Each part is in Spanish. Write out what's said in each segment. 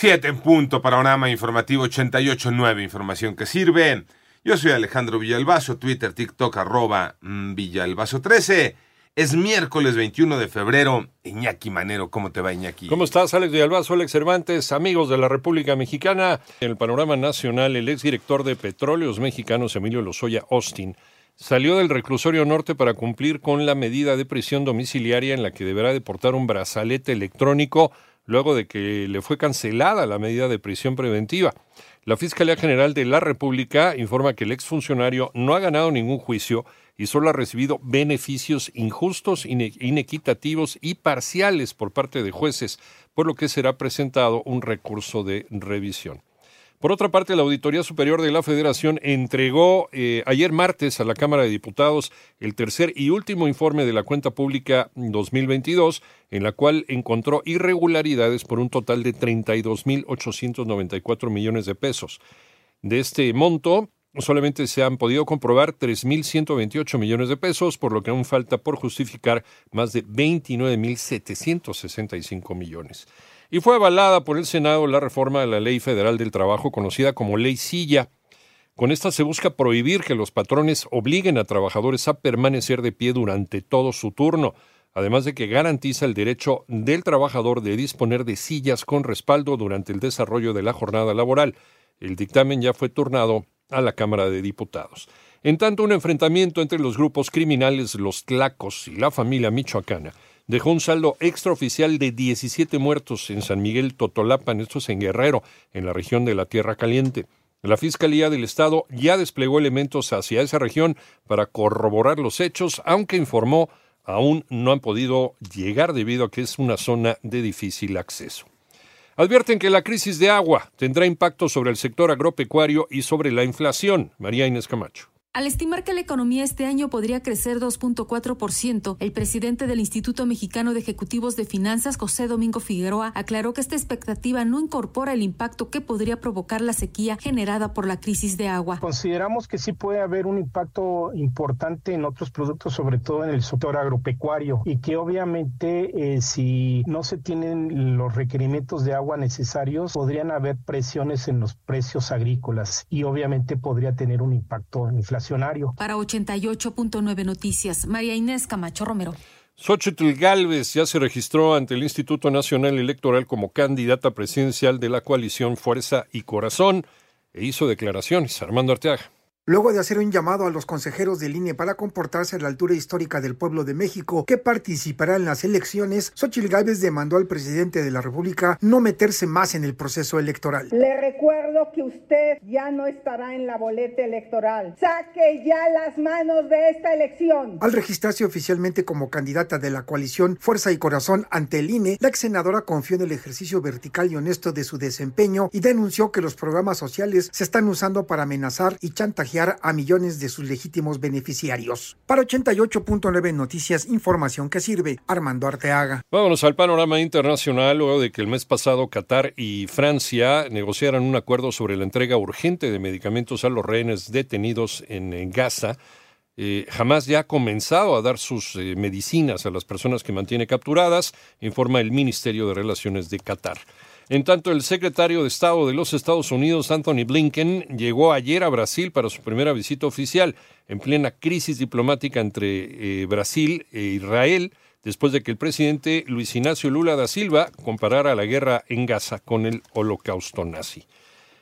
Siete en punto, panorama informativo 88.9, información que sirve. Yo soy Alejandro Villalbazo, Twitter, TikTok, arroba mm, Villalbazo13. Es miércoles 21 de febrero. Iñaki Manero, ¿cómo te va Iñaki? ¿Cómo estás, Alex Villalbazo, Alex Cervantes, amigos de la República Mexicana? En el panorama nacional, el exdirector de Petróleos Mexicanos, Emilio Lozoya Austin, salió del reclusorio norte para cumplir con la medida de prisión domiciliaria en la que deberá deportar un brazalete electrónico luego de que le fue cancelada la medida de prisión preventiva. La Fiscalía General de la República informa que el exfuncionario no ha ganado ningún juicio y solo ha recibido beneficios injustos, inequitativos y parciales por parte de jueces, por lo que será presentado un recurso de revisión. Por otra parte, la Auditoría Superior de la Federación entregó eh, ayer martes a la Cámara de Diputados el tercer y último informe de la cuenta pública 2022, en la cual encontró irregularidades por un total de 32.894 millones de pesos. De este monto, solamente se han podido comprobar 3.128 millones de pesos, por lo que aún falta por justificar más de 29.765 millones y fue avalada por el Senado la reforma de la Ley Federal del Trabajo conocida como Ley Silla. Con esta se busca prohibir que los patrones obliguen a trabajadores a permanecer de pie durante todo su turno, además de que garantiza el derecho del trabajador de disponer de sillas con respaldo durante el desarrollo de la jornada laboral. El dictamen ya fue turnado a la Cámara de Diputados. En tanto, un enfrentamiento entre los grupos criminales Los Tlacos y la familia michoacana dejó un saldo extraoficial de 17 muertos en San Miguel Totolapan, esto es en Guerrero, en la región de la Tierra Caliente. La Fiscalía del Estado ya desplegó elementos hacia esa región para corroborar los hechos, aunque informó aún no han podido llegar debido a que es una zona de difícil acceso. Advierten que la crisis de agua tendrá impacto sobre el sector agropecuario y sobre la inflación. María Inés Camacho. Al estimar que la economía este año podría crecer 2.4%, el presidente del Instituto Mexicano de Ejecutivos de Finanzas, José Domingo Figueroa, aclaró que esta expectativa no incorpora el impacto que podría provocar la sequía generada por la crisis de agua. Consideramos que sí puede haber un impacto importante en otros productos, sobre todo en el sector agropecuario, y que obviamente eh, si no se tienen los requerimientos de agua necesarios, podrían haber presiones en los precios agrícolas y obviamente podría tener un impacto en para 88.9 Noticias, María Inés Camacho Romero. Xochitl Galvez ya se registró ante el Instituto Nacional Electoral como candidata presidencial de la coalición Fuerza y Corazón e hizo declaraciones. Armando Arteaga. Luego de hacer un llamado a los consejeros del INE para comportarse a la altura histórica del pueblo de México que participará en las elecciones, Xochitl Gálvez demandó al presidente de la República no meterse más en el proceso electoral. Le recuerdo que usted ya no estará en la boleta electoral. Saque ya las manos de esta elección. Al registrarse oficialmente como candidata de la coalición Fuerza y Corazón ante el INE, la ex senadora confió en el ejercicio vertical y honesto de su desempeño y denunció que los programas sociales se están usando para amenazar y chantajear a millones de sus legítimos beneficiarios. Para 88.9 Noticias, información que sirve. Armando Arteaga. Vámonos al panorama internacional luego de que el mes pasado Qatar y Francia negociaran un acuerdo sobre la entrega urgente de medicamentos a los rehenes detenidos en, Gaza. Eh, jamás ya ha comenzado a dar sus eh, medicinas a las personas que mantiene capturadas, informa el Ministerio de Relaciones de Qatar. En tanto, el secretario de Estado de los Estados Unidos, Anthony Blinken, llegó ayer a Brasil para su primera visita oficial, en plena crisis diplomática entre eh, Brasil e Israel, después de que el presidente Luis Ignacio Lula da Silva comparara la guerra en Gaza con el holocausto nazi.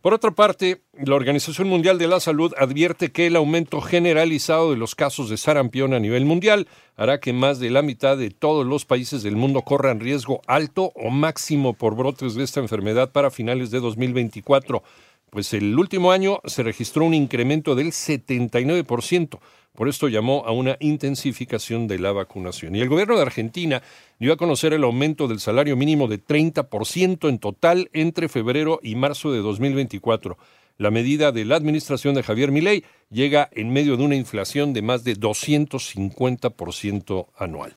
Por otra parte, la Organización Mundial de la Salud advierte que el aumento generalizado de los casos de sarampión a nivel mundial hará que más de la mitad de todos los países del mundo corran riesgo alto o máximo por brotes de esta enfermedad para finales de 2024, pues el último año se registró un incremento del 79%. Por esto llamó a una intensificación de la vacunación. Y el gobierno de Argentina dio a conocer el aumento del salario mínimo de 30% en total entre febrero y marzo de 2024. La medida de la administración de Javier Milei llega en medio de una inflación de más de 250% anual.